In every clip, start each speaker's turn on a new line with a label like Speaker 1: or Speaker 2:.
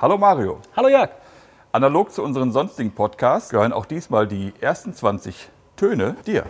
Speaker 1: Hallo Mario.
Speaker 2: Hallo Jörg.
Speaker 1: Analog zu unseren sonstigen Podcasts gehören auch diesmal die ersten 20 Töne dir.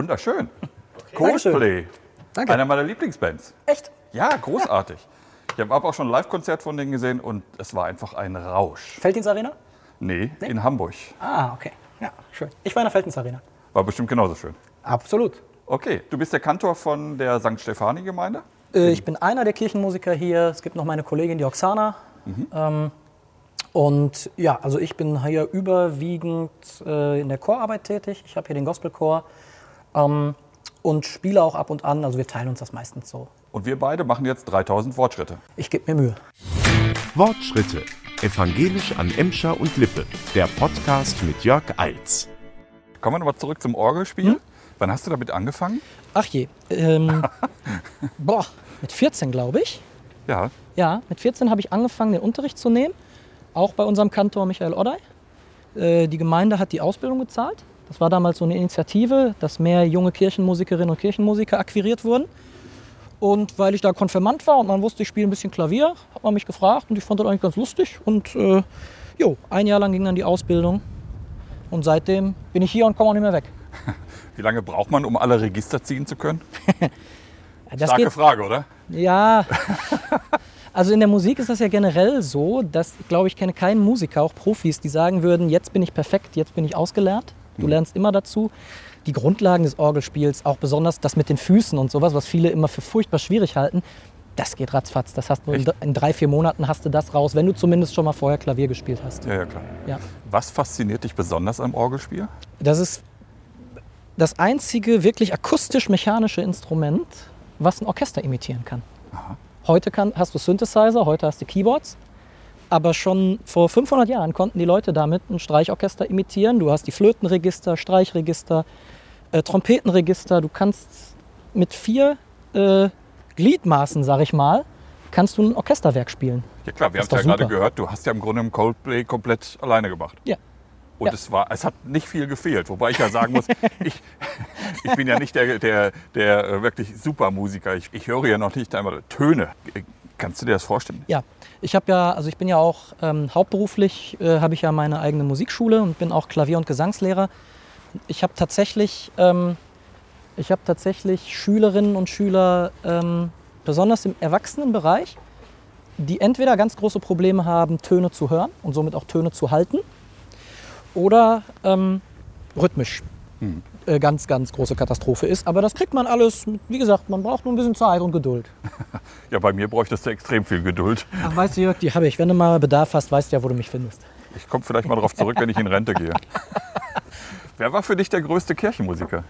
Speaker 1: Wunderschön.
Speaker 2: Dankeschön.
Speaker 1: Coldplay.
Speaker 2: Danke.
Speaker 1: Einer meiner Lieblingsbands.
Speaker 2: Echt?
Speaker 1: Ja, großartig. Ich habe auch schon ein Live-Konzert von denen gesehen und es war einfach ein Rausch.
Speaker 2: Feldins Arena?
Speaker 1: Nee, in Hamburg.
Speaker 2: Ah, okay. Ja, schön. Ich war in der Feldins Arena.
Speaker 1: War bestimmt genauso schön.
Speaker 2: Absolut.
Speaker 1: Okay, du bist der Kantor von der St. Stefani-Gemeinde?
Speaker 2: Äh, ich bin einer der Kirchenmusiker hier. Es gibt noch meine Kollegin, die Oksana. Ähm, und ja, also ich bin hier überwiegend äh, in der Chorarbeit tätig. Ich habe hier den Gospelchor ähm, und spiele auch ab und an. Also wir teilen uns das meistens so.
Speaker 1: Und wir beide machen jetzt 3000 Fortschritte.
Speaker 2: Ich gebe mir Mühe.
Speaker 3: Wortschritte. Evangelisch an Emscher und Lippe. Der Podcast mit Jörg Eils.
Speaker 1: Kommen wir nochmal zurück zum Orgelspiel. Wann hast du damit angefangen?
Speaker 2: Ach je. Ähm, boah, mit 14 glaube ich.
Speaker 1: Ja,
Speaker 2: Ja, mit 14 habe ich angefangen, den Unterricht zu nehmen. Auch bei unserem Kantor Michael Oddey. Äh, die Gemeinde hat die Ausbildung gezahlt. Das war damals so eine Initiative, dass mehr junge Kirchenmusikerinnen und Kirchenmusiker akquiriert wurden. Und weil ich da Konfirmand war und man wusste, ich spiele ein bisschen Klavier, hat man mich gefragt und ich fand das eigentlich ganz lustig. Und äh, jo, ein Jahr lang ging dann die Ausbildung. Und seitdem bin ich hier und komme auch nicht mehr weg.
Speaker 1: wie lange braucht man, um alle Register ziehen zu können?
Speaker 2: Das
Speaker 1: Starke
Speaker 2: geht-
Speaker 1: Frage, oder?
Speaker 2: Ja, also in der Musik ist das ja generell so, dass, ich glaube, ich kenne keinen Musiker, auch Profis, die sagen würden, jetzt bin ich perfekt, jetzt bin ich ausgelernt. Du lernst immer dazu. Die Grundlagen des Orgelspiels, auch besonders das mit den Füßen und sowas, was viele immer für furchtbar schwierig halten, das geht ratzfatz. Das hast du in,
Speaker 1: Echt?
Speaker 2: in drei, vier Monaten hast du das raus, wenn du zumindest schon mal vorher Klavier gespielt hast.
Speaker 1: Ja, ja, klar.
Speaker 2: Ja.
Speaker 1: Was fasziniert dich besonders am Orgelspiel?
Speaker 2: Das ist das einzige wirklich akustisch-mechanische Instrument, was ein Orchester imitieren kann. Heute kann, hast du Synthesizer, heute hast du Keyboards. Aber schon vor 500 Jahren konnten die Leute damit ein Streichorchester imitieren. Du hast die Flötenregister, Streichregister, äh, Trompetenregister. Du kannst mit vier äh, Gliedmaßen, sag ich mal, kannst du ein Orchesterwerk spielen.
Speaker 1: Ja klar, wir haben es ja gerade gehört, du hast ja im Grunde im Coldplay komplett alleine gemacht.
Speaker 2: Ja.
Speaker 1: Und
Speaker 2: Ja.
Speaker 1: es, war, es hat nicht viel gefehlt. Wobei ich ja sagen muss, ich, ich bin ja nicht der, der, der wirklich Supermusiker. Ich, ich höre ja noch nicht einmal Töne. Kannst du dir das vorstellen?
Speaker 2: Ja, ich habe ja, also ich bin ja auch ähm, hauptberuflich, äh, habe ich ja meine eigene Musikschule und bin auch Klavier- und Gesangslehrer. Ich habe tatsächlich, ähm, ich habe tatsächlich Schülerinnen und Schüler, ähm, besonders im Erwachsenenbereich, die entweder ganz große Probleme haben, Töne zu hören und somit auch Töne zu halten, oder ähm, rhythmisch äh, ganz, ganz große Katastrophe ist. Aber das kriegt man alles, wie gesagt, man braucht nur ein bisschen Zeit und Geduld.
Speaker 1: Ja, bei mir bräuchtest du extrem viel Geduld.
Speaker 2: Ach, weißt du, Jörg, die habe ich. Wenn du mal Bedarf hast, weißt du ja, wo du mich findest.
Speaker 1: Ich komme vielleicht mal darauf zurück, wenn ich in Rente gehe. Wer war für dich der größte Kirchenmusiker?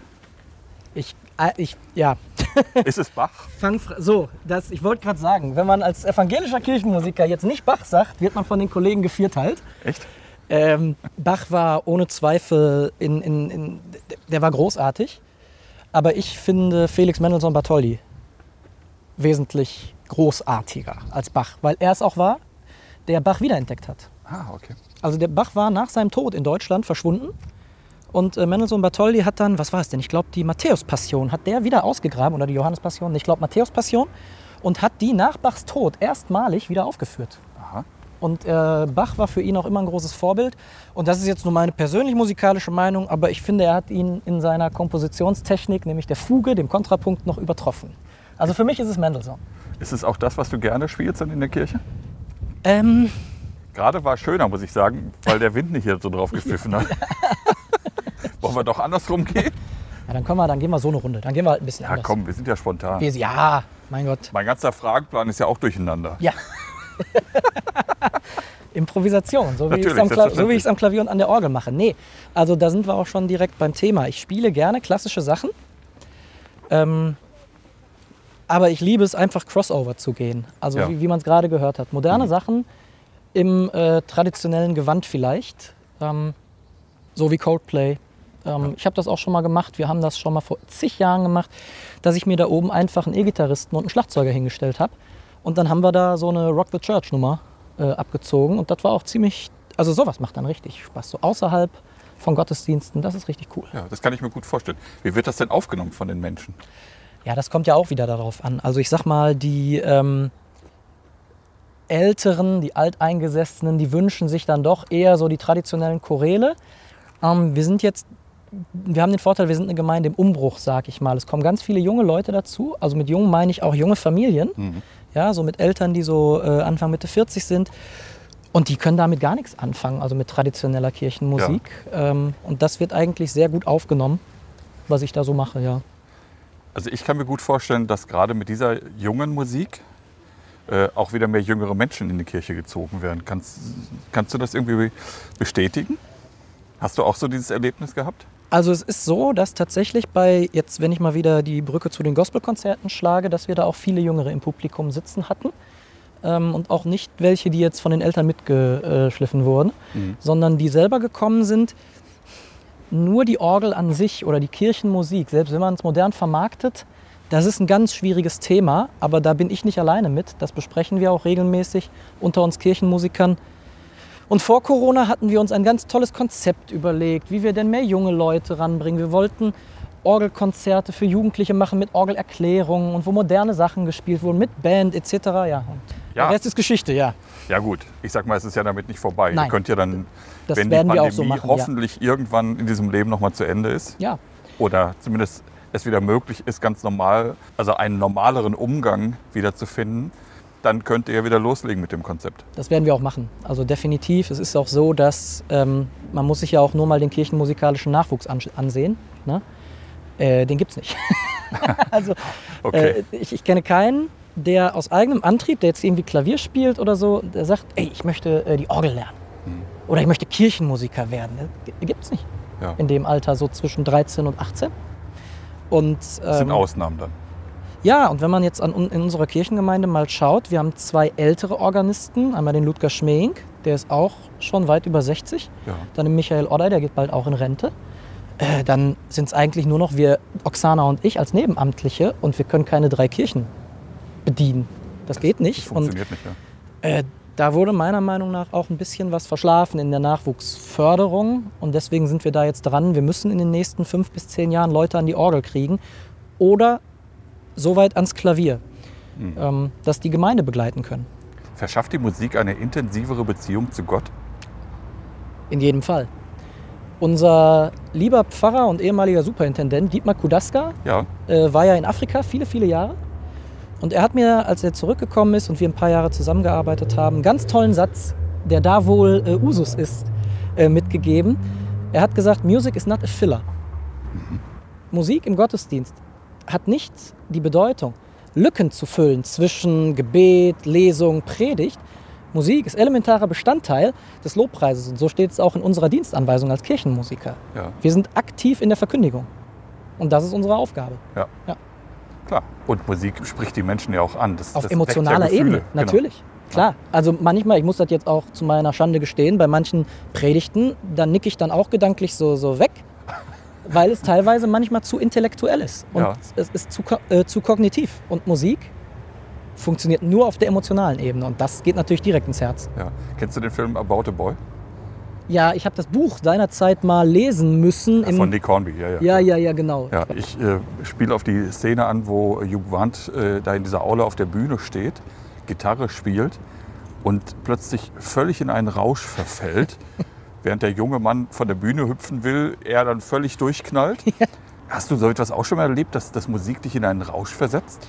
Speaker 2: Ich, äh, ich, ja,
Speaker 1: Ist es Bach?
Speaker 2: so, das, ich wollte gerade sagen, wenn man als evangelischer Kirchenmusiker jetzt nicht Bach sagt, wird man von den Kollegen gevierteilt.
Speaker 1: Echt?
Speaker 2: Ähm, Bach war ohne Zweifel, in, in, in, der war großartig, aber ich finde Felix Mendelssohn Bartholdy wesentlich großartiger als Bach, weil er es auch war, der Bach wiederentdeckt hat.
Speaker 1: Ah, okay.
Speaker 2: Also der Bach war nach seinem Tod in Deutschland verschwunden. Und äh, Mendelssohn Bartholdy hat dann, was war es denn? Ich glaube, die Matthäus-Passion hat der wieder ausgegraben oder die Johannes-Passion. Ich glaube, Matthäus-Passion. und hat die nach Bachs Tod erstmalig wieder aufgeführt. Und äh, Bach war für ihn auch immer ein großes Vorbild. Und das ist jetzt nur meine persönlich musikalische Meinung, aber ich finde, er hat ihn in seiner Kompositionstechnik, nämlich der Fuge, dem Kontrapunkt, noch übertroffen. Also für mich ist es Mendelssohn.
Speaker 1: Ist es auch das, was du gerne spielst dann in der Kirche?
Speaker 2: Ähm,
Speaker 1: Gerade war es schöner, muss ich sagen, weil der Wind nicht hier so drauf gepfiffen hat. Wollen wir doch andersrum gehen?
Speaker 2: ja, dann, wir, dann gehen wir so eine Runde. Dann gehen wir halt ein bisschen
Speaker 1: Ja,
Speaker 2: anders.
Speaker 1: komm, wir sind ja spontan.
Speaker 2: Wir, ja, mein Gott.
Speaker 1: Mein ganzer Fragenplan ist ja auch durcheinander.
Speaker 2: Ja. Improvisation, so wie, ich es am Kla so am Klavier und an der Orgel mache. Nee, also da sind wir auch schon direkt beim Thema. Ich spiele gerne klassische Sachen, ähm, aber ich liebe es einfach Crossover zu gehen. Also
Speaker 1: Ja.
Speaker 2: wie, wie man es gerade gehört hat. Moderne
Speaker 1: Mhm.
Speaker 2: Sachen im äh, traditionellen Gewand vielleicht, ähm, so wie Coldplay. Ähm, Ich habe das auch schon mal gemacht. Wir haben das schon mal vor zig Jahren gemacht, dass ich mir da oben einfach einen E-Gitarristen und einen Schlagzeuger hingestellt habe. Und dann haben wir da so eine Rock the Church Nummer äh, abgezogen. Und das war auch ziemlich, also sowas macht dann richtig Spaß. So außerhalb von Gottesdiensten, das ist richtig cool.
Speaker 1: Ja, das kann ich mir gut vorstellen. Wie wird das denn aufgenommen von den Menschen?
Speaker 2: Ja, das kommt ja auch wieder darauf an. Also ich sag mal, die ähm, Älteren, die Alteingesessenen, die wünschen sich dann doch eher so die traditionellen Choräle. Ähm, wir sind jetzt, wir haben den Vorteil, wir sind eine Gemeinde im Umbruch, sag ich mal. Es kommen ganz viele junge Leute dazu. Also mit jung meine ich auch junge Familien. Ja, so mit Eltern, die so äh, Anfang Mitte 40 sind. Und die können damit gar nichts anfangen, also mit traditioneller Kirchenmusik. Ähm, und das wird eigentlich sehr gut aufgenommen, was ich da so mache, ja.
Speaker 1: Also ich kann mir gut vorstellen, dass gerade mit dieser jungen Musik äh, auch wieder mehr jüngere Menschen in die Kirche gezogen werden. Kannst, kannst du das irgendwie bestätigen? Hast du auch so dieses Erlebnis gehabt?
Speaker 2: Also es ist so, dass tatsächlich bei, jetzt wenn ich mal wieder die Brücke zu den Gospelkonzerten schlage, dass wir da auch viele Jüngere im Publikum sitzen hatten. Ähm, und auch nicht welche, die jetzt von den Eltern mitgeschliffen wurden, sondern die selber gekommen sind. Nur die Orgel an sich oder die Kirchenmusik, selbst wenn man es modern vermarktet, das ist ein ganz schwieriges Thema, aber da bin ich nicht alleine mit. Das besprechen wir auch regelmäßig unter uns Kirchenmusikern. Und vor Corona hatten wir uns ein ganz tolles Konzept überlegt, wie wir denn mehr junge Leute ranbringen. Wir wollten Orgelkonzerte für Jugendliche machen mit Orgelerklärungen und wo moderne Sachen gespielt wurden, mit Band etc. Ja, und
Speaker 1: Ja.
Speaker 2: der Rest ist Geschichte, ja.
Speaker 1: Ja gut, ich sag mal, es ist ja damit nicht vorbei.
Speaker 2: Nein.
Speaker 1: Ihr könnt ja dann,
Speaker 2: Das
Speaker 1: wenn
Speaker 2: werden
Speaker 1: die
Speaker 2: wir auch
Speaker 1: Pandemie
Speaker 2: so machen, ja.
Speaker 1: hoffentlich irgendwann in diesem Leben nochmal zu Ende ist
Speaker 2: Ja,
Speaker 1: oder zumindest es wieder möglich ist, ganz normal, also einen normaleren Umgang wieder zu finden, dann könnt ihr wieder loslegen mit dem Konzept.
Speaker 2: das werden wir auch machen. Also definitiv. Es ist auch so, dass ähm, man muss sich ja auch nur mal den kirchenmusikalischen Nachwuchs an, ansehen. Ne? Äh, den gibt's nicht. also
Speaker 1: Okay.
Speaker 2: Äh, ich, ich kenne keinen, der aus eigenem Antrieb, der jetzt irgendwie Klavier spielt oder so, der sagt, ey, ich möchte äh, die Orgel lernen. Oder ich möchte Kirchenmusiker werden. Das gibt es nicht
Speaker 1: ja.
Speaker 2: in dem Alter, so zwischen 13 und 18. Und,
Speaker 1: Das sind
Speaker 2: ähm,
Speaker 1: Ausnahmen dann.
Speaker 2: Ja, und wenn man jetzt an, in unserer Kirchengemeinde mal schaut, wir haben zwei ältere Organisten. Einmal den Ludger Schmeink, der ist auch schon weit über 60.
Speaker 1: Ja.
Speaker 2: Dann den Michael Odder, der geht bald auch in Rente. Äh, dann sind es eigentlich nur noch wir, Oksana und ich als Nebenamtliche und wir können keine drei Kirchen bedienen. Das geht
Speaker 1: Das
Speaker 2: nicht. Und
Speaker 1: funktioniert nicht. Ja.
Speaker 2: äh, da wurde meiner Meinung nach auch ein bisschen was verschlafen in der Nachwuchsförderung. Und deswegen sind wir da jetzt dran. Wir müssen in den nächsten fünf bis zehn Jahren Leute an die Orgel kriegen oder so weit ans Klavier,
Speaker 1: Mhm.
Speaker 2: ähm, dass die Gemeinde begleiten können.
Speaker 1: Verschafft die Musik eine intensivere Beziehung zu Gott?
Speaker 2: In jedem Fall. Unser lieber Pfarrer und ehemaliger Superintendent Dietmar Kudaska
Speaker 1: Ja.
Speaker 2: äh, war ja in Afrika viele, viele Jahre. Und er hat mir, als er zurückgekommen ist und wir ein paar Jahre zusammengearbeitet haben, einen ganz tollen Satz, der da wohl äh, Usus ist, äh, mitgegeben. Er hat gesagt, Music is not a filler. Musik im Gottesdienst hat nicht die Bedeutung, Lücken zu füllen zwischen Gebet, Lesung, Predigt. Musik ist elementarer Bestandteil des Lobpreises und so steht es auch in unserer Dienstanweisung als Kirchenmusiker.
Speaker 1: Ja,
Speaker 2: Wir sind aktiv in der Verkündigung und das ist unsere Aufgabe.
Speaker 1: ja.
Speaker 2: Ja.
Speaker 1: Klar. Und Musik spricht die Menschen ja auch an. Das,
Speaker 2: Auf
Speaker 1: das
Speaker 2: emotionaler. Ebene,
Speaker 1: Genau.
Speaker 2: natürlich. Klar. Also manchmal, ich muss das jetzt auch zu meiner Schande gestehen, bei manchen Predigten, da nicke ich dann auch gedanklich so, so weg, weil es teilweise manchmal zu intellektuell ist. Und
Speaker 1: Ja.
Speaker 2: es ist zu, äh, zu kognitiv. Und Musik funktioniert nur auf der emotionalen Ebene. Und das geht natürlich direkt ins Herz.
Speaker 1: Ja. Kennst du den Film About a Boy?
Speaker 2: Ja, ich habe das Buch seinerzeit mal lesen müssen. im-
Speaker 1: Von Nick Hornby, ja, ja.
Speaker 2: ja, ja, ja, genau.
Speaker 1: Ja, ich äh, spiele auf die Szene an, wo Hugh Grant äh, da in dieser Aule auf der Bühne steht, Gitarre spielt und plötzlich völlig in einen Rausch verfällt, während der junge Mann von der Bühne hüpfen will, er dann völlig durchknallt. Hast du so etwas auch schon mal erlebt, dass, dass Musik dich in einen Rausch versetzt?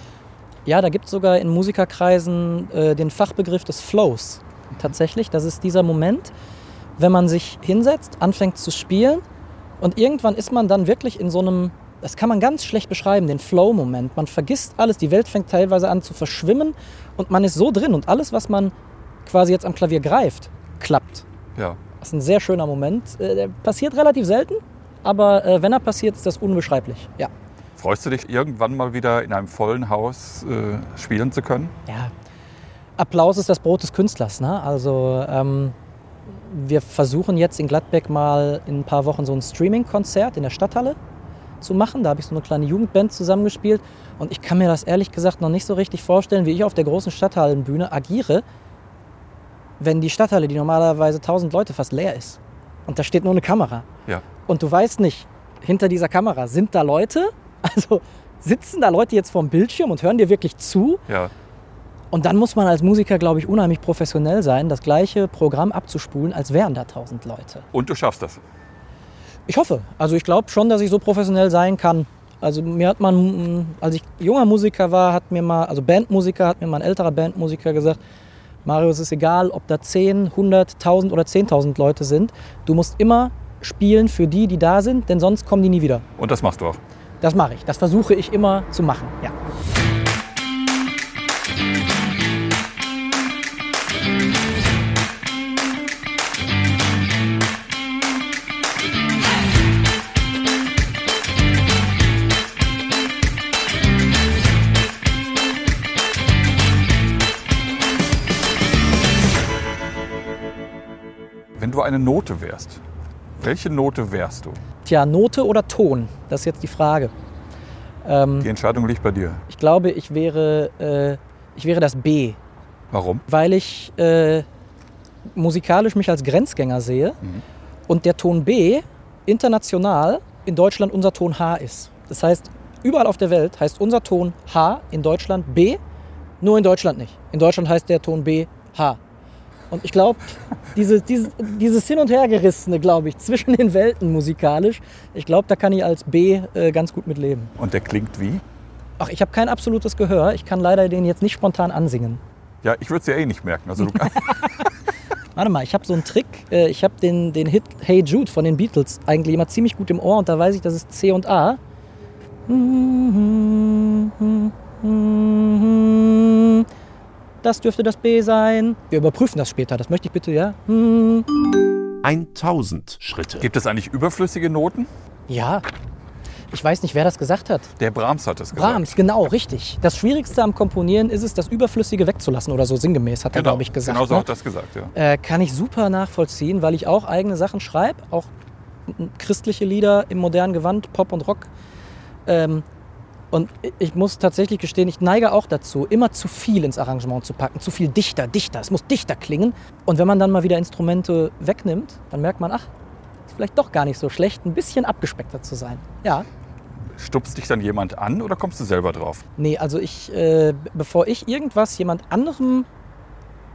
Speaker 2: Ja, da gibt es sogar in Musikerkreisen äh, den Fachbegriff des Flows. Tatsächlich, das ist dieser Moment, wenn man sich hinsetzt, anfängt zu spielen und irgendwann ist man dann wirklich in so einem, das kann man ganz schlecht beschreiben, den Flow-Moment. Man vergisst alles, die Welt fängt teilweise an zu verschwimmen und man ist so drin und alles, was man quasi jetzt am Klavier greift, klappt.
Speaker 1: Ja.
Speaker 2: Das ist ein sehr schöner Moment. Äh, der passiert relativ selten, aber äh, wenn er passiert, ist das unbeschreiblich. Ja.
Speaker 1: Freust du dich, irgendwann mal wieder in einem vollen Haus äh, spielen zu können?
Speaker 2: ja, Applaus ist das Brot des Künstlers. Ne? Also ähm, wir versuchen jetzt in Gladbeck mal in ein paar Wochen so ein Streaming-Konzert in der Stadthalle zu machen. Da habe ich so eine kleine Jugendband zusammengespielt. Und ich kann mir das ehrlich gesagt noch nicht so richtig vorstellen, wie ich auf der großen Stadthallenbühne agiere, wenn die Stadthalle, die normalerweise 1000 Leute fast leer ist. Und da steht nur eine Kamera.
Speaker 1: Ja.
Speaker 2: Und du weißt nicht, hinter dieser Kamera sind da Leute, also sitzen da Leute jetzt vorm Bildschirm und hören dir wirklich zu.
Speaker 1: Ja.
Speaker 2: Und dann muss man als Musiker, glaube ich, unheimlich professionell sein, das gleiche Programm abzuspulen, als wären da tausend Leute.
Speaker 1: Und du schaffst das.
Speaker 2: Ich hoffe. Also ich glaube schon, dass ich so professionell sein kann. Also mir hat man, als ich junger Musiker war, hat mir mal, also Bandmusiker, hat mir mal ein älterer Bandmusiker gesagt, Mario, es ist egal, ob da 10, 100, 1000 oder 10.000 Leute sind. Du musst immer spielen für die, die da sind, denn sonst kommen die nie wieder.
Speaker 1: Und das machst du auch.
Speaker 2: Das mache ich. Das versuche ich immer zu machen. Ja.
Speaker 1: Du eine Note wärst, welche Note wärst du?
Speaker 2: Tja, Note oder Ton? Das ist jetzt die Frage. Ähm,
Speaker 1: Die Entscheidung liegt bei dir.
Speaker 2: ich glaube, ich wäre, äh, ich wäre das B,
Speaker 1: Warum?
Speaker 2: weil ich äh, musikalisch mich als Grenzgänger sehe
Speaker 1: Mhm.
Speaker 2: und der Ton B international in Deutschland unser Ton H ist. Das heißt, überall auf der Welt heißt unser Ton H in Deutschland B, nur in Deutschland nicht. In Deutschland heißt der Ton B H. Und ich glaube, diese, dieses, dieses Hin- und Hergerissene, glaube ich, zwischen den Welten musikalisch, ich glaube, da kann ich als B äh, ganz gut mit leben.
Speaker 1: Und der klingt wie?
Speaker 2: Ach, ich habe kein absolutes Gehör. Ich kann leider den jetzt nicht spontan ansingen.
Speaker 1: Ja, ich würde es ja eh nicht merken. Also du,
Speaker 2: Warte mal, ich habe so einen Trick. Äh, Ich habe den, den Hit Hey Jude von den Beatles eigentlich immer ziemlich gut im Ohr und da weiß ich, das ist C und A. Das dürfte das B sein. Wir überprüfen das später, das möchte ich bitte, ja?
Speaker 3: 1000 Schritte.
Speaker 1: gibt es eigentlich überflüssige Noten?
Speaker 2: Ja. Ich weiß nicht, wer das gesagt hat.
Speaker 1: Der Brahms hat es gesagt.
Speaker 2: Brahms, genau, richtig. Das Schwierigste am Komponieren ist es, das Überflüssige wegzulassen oder so sinngemäß, hat er,
Speaker 1: Genau,
Speaker 2: glaube ich, gesagt.
Speaker 1: genau so
Speaker 2: ne?
Speaker 1: hat er das gesagt, ja.
Speaker 2: Äh, kann ich super nachvollziehen, weil ich auch eigene Sachen schreibe, auch christliche Lieder im modernen Gewand, Pop und Rock. Ähm, und ich muss tatsächlich gestehen, ich neige auch dazu, immer zu viel ins Arrangement zu packen, zu viel dichter, dichter. Es muss dichter klingen. Und wenn man dann mal wieder Instrumente wegnimmt, dann merkt man, ach, ist vielleicht doch gar nicht so schlecht, ein bisschen abgespeckter zu sein. Ja,
Speaker 1: Stupst dich dann jemand an oder kommst du selber drauf?
Speaker 2: Nee, also ich, äh, bevor ich irgendwas jemand anderem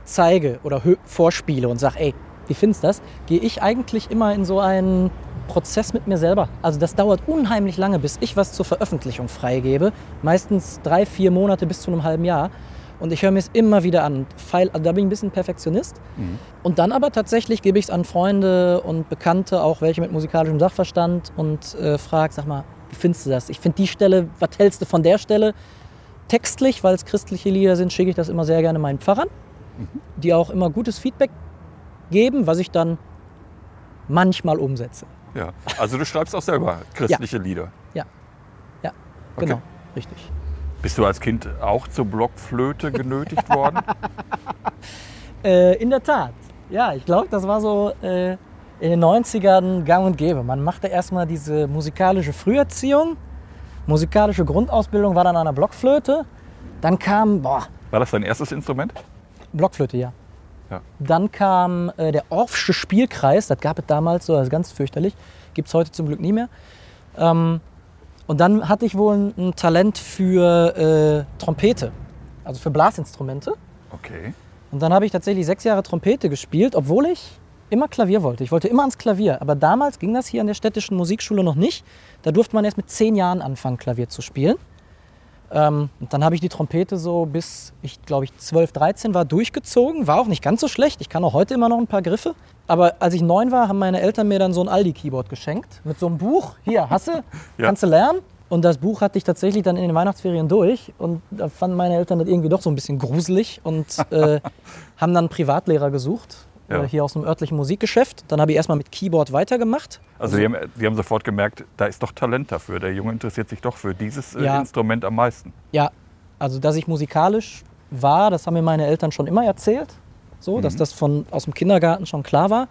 Speaker 2: zeige oder vorspiele und sage, ey, wie findest du das, gehe ich eigentlich immer in so einen Prozess mit mir selber. Also das dauert unheimlich lange, bis ich was zur Veröffentlichung freigebe. Meistens drei, vier Monate bis zu einem halben Jahr. Und ich höre mir es immer wieder an. Feil, also da bin ich ein bisschen Perfektionist. Und dann aber tatsächlich gebe ich es an Freunde und Bekannte, auch welche mit musikalischem Sachverstand und äh, frage, sag mal, wie findest du das? Ich finde die Stelle, was hältst du von der Stelle? Textlich, weil es christliche Lieder sind, schicke ich das immer sehr gerne meinen Pfarrern, die auch immer gutes Feedback geben, was ich dann manchmal umsetze.
Speaker 1: Ja. Also du schreibst auch selber christliche Lieder.
Speaker 2: Ja, ja,
Speaker 1: Okay.
Speaker 2: genau, richtig.
Speaker 1: Bist du als Kind auch zur Blockflöte genötigt worden?
Speaker 2: Äh, in der Tat. Ja, ich glaube, das war so äh, in den 90ern gang und gäbe. Man machte erstmal diese musikalische Früherziehung. Musikalische Grundausbildung war dann an der Blockflöte. Dann kam, boah,
Speaker 1: War das dein erstes Instrument?
Speaker 2: Blockflöte, ja.
Speaker 1: Ja.
Speaker 2: Dann kam äh, der Orffsche Spielkreis, das gab es damals so, das ist ganz fürchterlich. Gibt es heute zum Glück nie mehr. Ähm, und dann hatte ich wohl ein, ein Talent für äh, Trompete, also für Blasinstrumente.
Speaker 1: Okay.
Speaker 2: Und dann habe ich tatsächlich sechs Jahre Trompete gespielt, obwohl ich immer Klavier wollte. Ich wollte immer ans Klavier. Aber damals ging das hier an der städtischen Musikschule noch nicht. Da durfte man erst mit zehn Jahren anfangen, Klavier zu spielen. Ähm, und dann habe ich die Trompete so bis ich glaube ich 12, 13 war durchgezogen. War auch nicht ganz so schlecht. Ich kann auch heute immer noch ein paar Griffe. Aber als ich neun war, haben meine Eltern mir dann so ein Aldi-Keyboard geschenkt. Mit so einem Buch. Hier, hast du?
Speaker 1: Ja.
Speaker 2: Kannst du lernen? Und das Buch hatte ich tatsächlich dann in den Weihnachtsferien durch. Und da fanden meine Eltern das irgendwie doch so ein bisschen gruselig und äh, haben dann einen Privatlehrer gesucht.
Speaker 1: Ja.
Speaker 2: Äh, hier aus einem örtlichen Musikgeschäft. Dann habe ich erstmal mit Keyboard weitergemacht.
Speaker 1: Also die haben, die haben sofort gemerkt, da ist doch Talent dafür. Der Junge interessiert sich doch für dieses äh,
Speaker 2: Ja.
Speaker 1: Instrument am meisten.
Speaker 2: Ja, also dass ich musikalisch war, das haben mir meine Eltern schon immer erzählt. So, dass das von, aus dem Kindergarten schon klar war.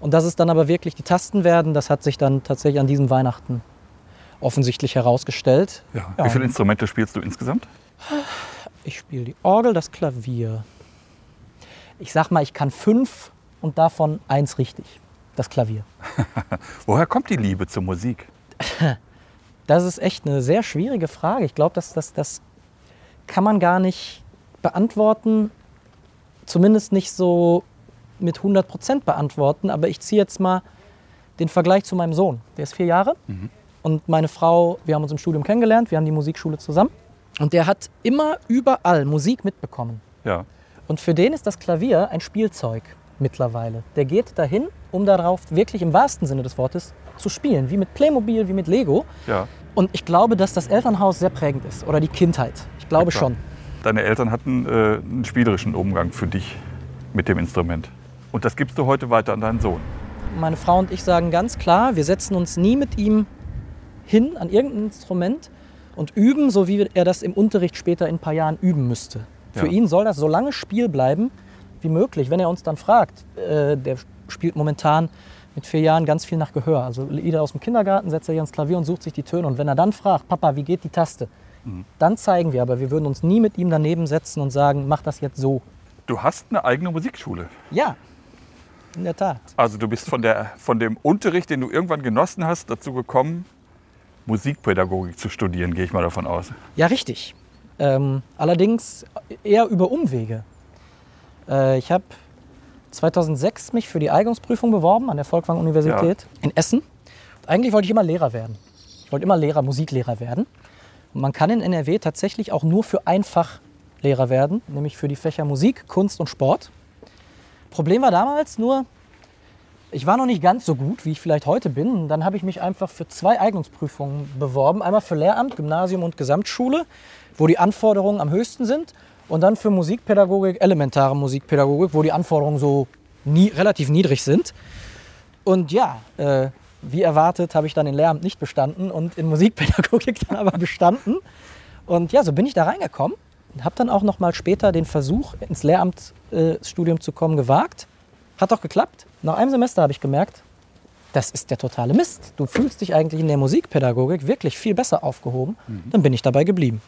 Speaker 2: Und dass es dann aber wirklich die Tasten werden, das hat sich dann tatsächlich an diesem Weihnachten offensichtlich herausgestellt.
Speaker 1: Ja. Wie viele Instrumente spielst du insgesamt?
Speaker 2: Ich spiele die Orgel, das Klavier. Ich sag mal, ich kann fünf und davon eins richtig. Das Klavier.
Speaker 1: Woher kommt die Liebe zur Musik?
Speaker 2: Das ist echt eine sehr schwierige Frage. Ich glaube, das, das, das kann man gar nicht beantworten. Zumindest nicht so mit 100 Prozent beantworten. Aber ich ziehe jetzt mal den Vergleich zu meinem Sohn. Der ist vier Jahre. Und meine Frau, wir haben uns im Studium kennengelernt. Wir haben die Musikschule zusammen. Und der hat immer überall Musik mitbekommen.
Speaker 1: Ja.
Speaker 2: Und für den ist das Klavier ein Spielzeug mittlerweile. Der geht dahin, um darauf wirklich im wahrsten Sinne des Wortes zu spielen. Wie mit Playmobil, wie mit Lego.
Speaker 1: ja.
Speaker 2: Und ich glaube, dass das Elternhaus sehr prägend ist. Oder die Kindheit. Ich glaube
Speaker 1: Ja,
Speaker 2: schon.
Speaker 1: Deine Eltern hatten äh, einen spielerischen Umgang für dich mit dem Instrument. Und das gibst du heute weiter an deinen Sohn.
Speaker 2: Meine Frau und ich sagen ganz klar, wir setzen uns nie mit ihm hin an irgendein Instrument und üben, so wie er das im Unterricht später in ein paar Jahren üben müsste. Für
Speaker 1: Ja.
Speaker 2: ihn soll das so lange Spiel bleiben wie möglich. Wenn er uns dann fragt, äh, der spielt momentan mit vier Jahren ganz viel nach Gehör. Also Lieder aus dem Kindergarten setzt er hier ans Klavier und sucht sich die Töne. Und wenn er dann fragt, Papa, wie geht die Taste? Dann zeigen wir, aber wir würden uns nie mit ihm daneben setzen und sagen, mach das jetzt so.
Speaker 1: Du hast eine eigene Musikschule.
Speaker 2: Ja, in der Tat.
Speaker 1: Also du bist von, der, von dem Unterricht, den du irgendwann genossen hast, dazu gekommen, Musikpädagogik zu studieren, gehe ich mal davon aus.
Speaker 2: Ja, richtig. Ähm, allerdings eher über Umwege. Äh, ich habe 2006 mich für die Eignungsprüfung beworben an der Volkwang-Universität in Essen. Und eigentlich wollte ich immer Lehrer werden. Ich wollte immer Lehrer, Musiklehrer werden. Und man kann in NRW tatsächlich auch nur für ein Fach Lehrer werden, nämlich für die Fächer Musik, Kunst und Sport. Problem war damals nur, ich war noch nicht ganz so gut, wie ich vielleicht heute bin. Und dann habe ich mich einfach für zwei Eignungsprüfungen beworben. Einmal für Lehramt, Gymnasium und Gesamtschule, wo die Anforderungen am höchsten sind. Und dann für Musikpädagogik, elementare Musikpädagogik, wo die Anforderungen so nie, relativ niedrig sind. Und ja, äh, wie erwartet habe ich dann in Lehramt nicht bestanden und in Musikpädagogik dann aber bestanden. Und ja, so bin ich da reingekommen. Habe dann auch noch mal später den Versuch, ins Lehramtsstudium zu kommen, gewagt. Hat auch geklappt. Nach einem Semester habe ich gemerkt, das ist der totale Mist. Du fühlst dich eigentlich in der Musikpädagogik wirklich viel besser aufgehoben. Dann bin ich dabei geblieben.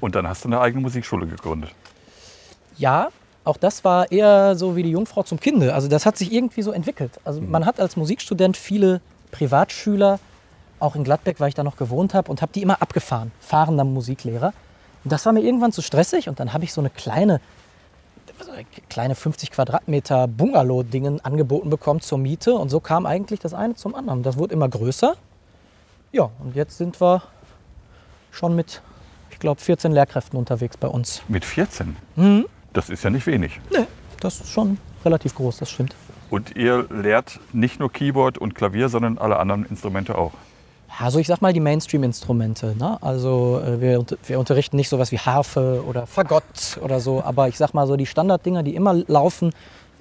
Speaker 1: Und dann hast du eine eigene Musikschule gegründet.
Speaker 2: Ja, auch das war eher so wie die Jungfrau zum Kinde. Also das hat sich irgendwie so entwickelt. Also man hat als Musikstudent viele Privatschüler, auch in Gladbeck, weil ich da noch gewohnt habe, und habe die immer abgefahren, fahrender Musiklehrer. Und das war mir irgendwann zu stressig und dann habe ich so eine kleine, so eine kleine 50 Quadratmeter Bungalow-Dingen angeboten bekommen zur Miete und so kam eigentlich das eine zum anderen. Das wurde immer größer. Ja, und jetzt sind wir schon mit, ich glaube, 14 Lehrkräften unterwegs bei uns.
Speaker 1: Mit 14.
Speaker 2: Mhm.
Speaker 1: Das ist ja nicht wenig.
Speaker 2: Nee, das ist schon relativ groß, das stimmt.
Speaker 1: Und ihr lehrt nicht nur Keyboard und Klavier, sondern alle anderen Instrumente auch.
Speaker 2: Also ich sag mal die Mainstream-Instrumente. Ne? Also äh, wir, wir unterrichten nicht sowas wie Harfe oder Fagott oder so, aber ich sag mal so die Standarddinger, die immer laufen.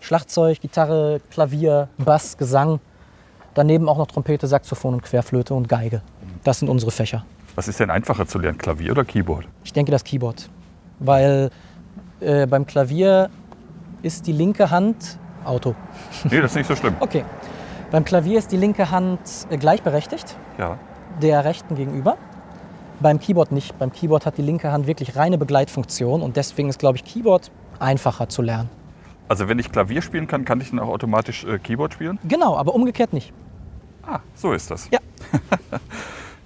Speaker 2: Schlagzeug, Gitarre, Klavier, Bass, Gesang. Daneben auch noch Trompete, Saxophon und Querflöte und Geige. Das sind unsere Fächer.
Speaker 1: Was ist denn einfacher zu lernen, Klavier oder Keyboard?
Speaker 2: Ich denke das Keyboard. Weil äh, beim Klavier ist die linke Hand Auto.
Speaker 1: Nee, das ist nicht so schlimm.
Speaker 2: Okay. Beim Klavier ist die linke Hand äh, gleichberechtigt.
Speaker 1: Ja.
Speaker 2: der rechten gegenüber. Beim Keyboard nicht. Beim Keyboard hat die linke Hand wirklich reine Begleitfunktion und deswegen ist, glaube ich, Keyboard einfacher zu lernen.
Speaker 1: Also wenn ich Klavier spielen kann, kann ich dann auch automatisch äh, Keyboard spielen?
Speaker 2: Genau, aber umgekehrt nicht.
Speaker 1: Ah, so ist das.
Speaker 2: Ja.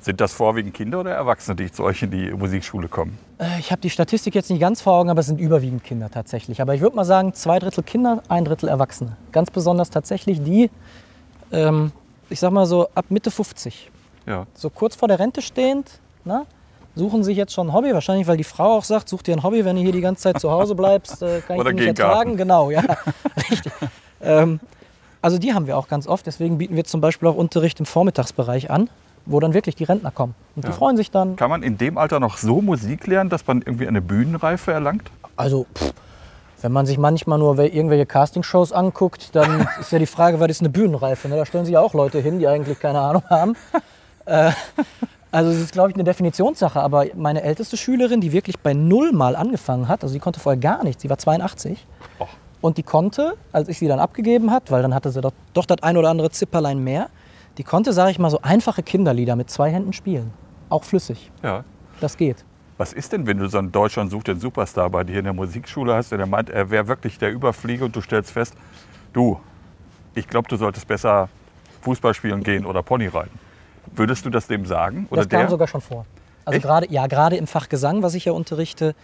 Speaker 1: Sind das vorwiegend Kinder oder Erwachsene, die zu euch in die Musikschule kommen?
Speaker 2: Äh, Ich habe die Statistik jetzt nicht ganz vor Augen, aber es sind überwiegend Kinder tatsächlich. Aber ich würde mal sagen, zwei Drittel Kinder, ein Drittel Erwachsene. Ganz besonders tatsächlich die, ähm, ich sag mal so ab Mitte 50.
Speaker 1: Ja.
Speaker 2: So kurz vor der Rente stehend, ne, suchen sich jetzt schon ein Hobby. Wahrscheinlich, weil die Frau auch sagt, such dir ein Hobby, wenn du hier die ganze Zeit zu Hause bleibst, äh, kann ich dich nicht
Speaker 1: den Garten.
Speaker 2: ertragen. Genau, ja, richtig. Ähm, also die haben wir auch ganz oft. Deswegen bieten wir zum Beispiel auch Unterricht im Vormittagsbereich an, wo dann wirklich die Rentner kommen. Und
Speaker 1: Ja.
Speaker 2: die freuen sich dann.
Speaker 1: Kann man in dem Alter noch so Musik lernen, dass man irgendwie eine Bühnenreife erlangt?
Speaker 2: Also, pff, wenn man sich manchmal nur wel- irgendwelche Castingshows anguckt, dann ist ja die Frage, was ist eine Bühnenreife? Ne? Da stellen sich ja auch Leute hin, die eigentlich keine Ahnung haben. Äh, also, es ist, glaube ich, eine Definitionssache. Aber meine älteste Schülerin, die wirklich bei Null mal angefangen hat, also die konnte vorher gar nichts, sie war 82.
Speaker 1: Och.
Speaker 2: Und die konnte, als ich sie dann abgegeben hat, weil dann hatte sie doch, doch das ein oder andere Zipperlein mehr, die konnte, sage ich mal, so einfache Kinderlieder mit zwei Händen spielen. Auch flüssig.
Speaker 1: Ja.
Speaker 2: Das geht.
Speaker 1: Was ist denn, wenn du so einen Deutschland sucht den Superstar bei dir in der Musikschule hast, der meint, er wäre wirklich der Überflieger und du stellst fest, du, ich glaube, du solltest besser Fußball spielen gehen oder Pony reiten. Würdest du das dem sagen? Oder
Speaker 2: das kam
Speaker 1: der?
Speaker 2: sogar schon vor. Also gerade, ja, gerade im Fach Gesang, was ich ja unterrichte,